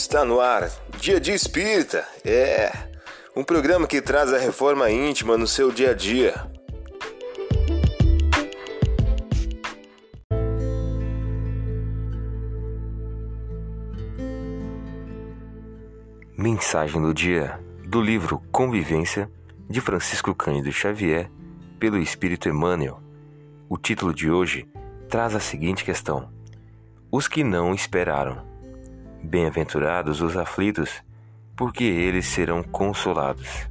Está no ar, Dia de Espírita. É um programa que traz a reforma íntima no seu dia a dia. Mensagem do dia do livro Convivência de Francisco Cândido Xavier, pelo Espírito Emmanuel. O título de hoje traz a seguinte questão: Os que não esperaram. Bem-aventurados os aflitos, porque eles serão consolados.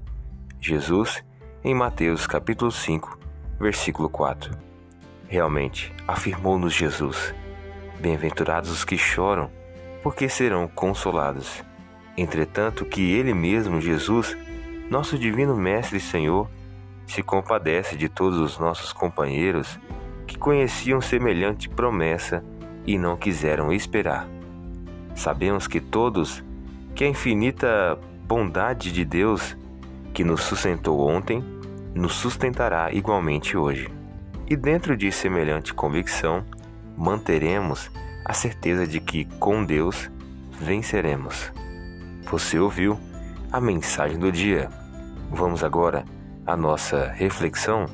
Jesus, em Mateus capítulo 5, versículo 4. Realmente, afirmou-nos Jesus: Bem-aventurados os que choram, porque serão consolados. Entretanto, que ele mesmo, Jesus, nosso divino mestre e Senhor, se compadece de todos os nossos companheiros que conheciam semelhante promessa e não quiseram esperar. Sabemos que todos, que a infinita bondade de Deus que nos sustentou ontem, nos sustentará igualmente hoje. E dentro de semelhante convicção, manteremos a certeza de que com Deus venceremos. Você ouviu a mensagem do dia. Vamos agora à nossa reflexão.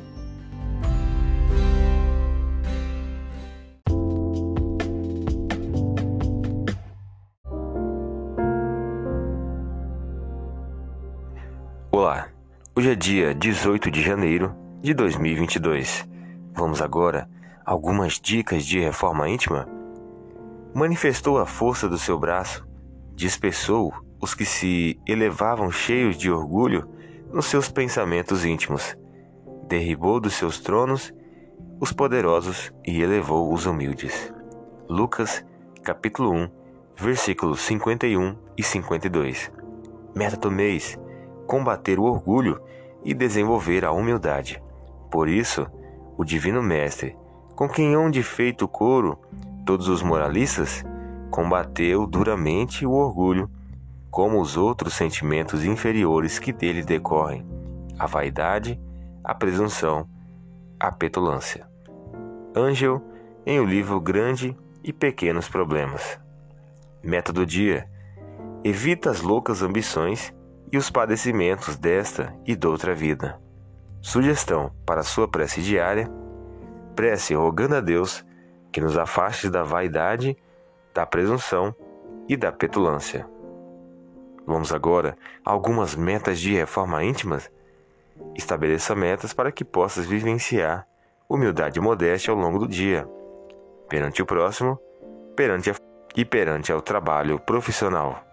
Olá, hoje é dia 18 de janeiro de 2022. Vamos agora a algumas dicas de reforma íntima? Manifestou a força do seu braço, dispersou os que se elevavam cheios de orgulho nos seus pensamentos íntimos, derribou dos seus tronos os poderosos e elevou os humildes. Lucas, capítulo 1, versículos 51 e 52. Meta do mês combater o orgulho e desenvolver a humildade. Por isso, o Divino Mestre, com quem hão de feito coro todos os moralistas, combateu duramente o orgulho, como os outros sentimentos inferiores que dele decorrem: a vaidade, a presunção, a petulância. Ângel, em o livro Grande e Pequenos Problemas. Meta do dia: evita as loucas ambições e os padecimentos desta e doutra vida. Sugestão para sua prece diária: prece rogando a Deus que nos afaste da vaidade, da presunção e da petulância. Vamos agora a algumas metas de reforma íntimas? Estabeleça metas para que possas vivenciar humildade e modéstia ao longo do dia, perante o próximo, perante a e perante ao trabalho profissional.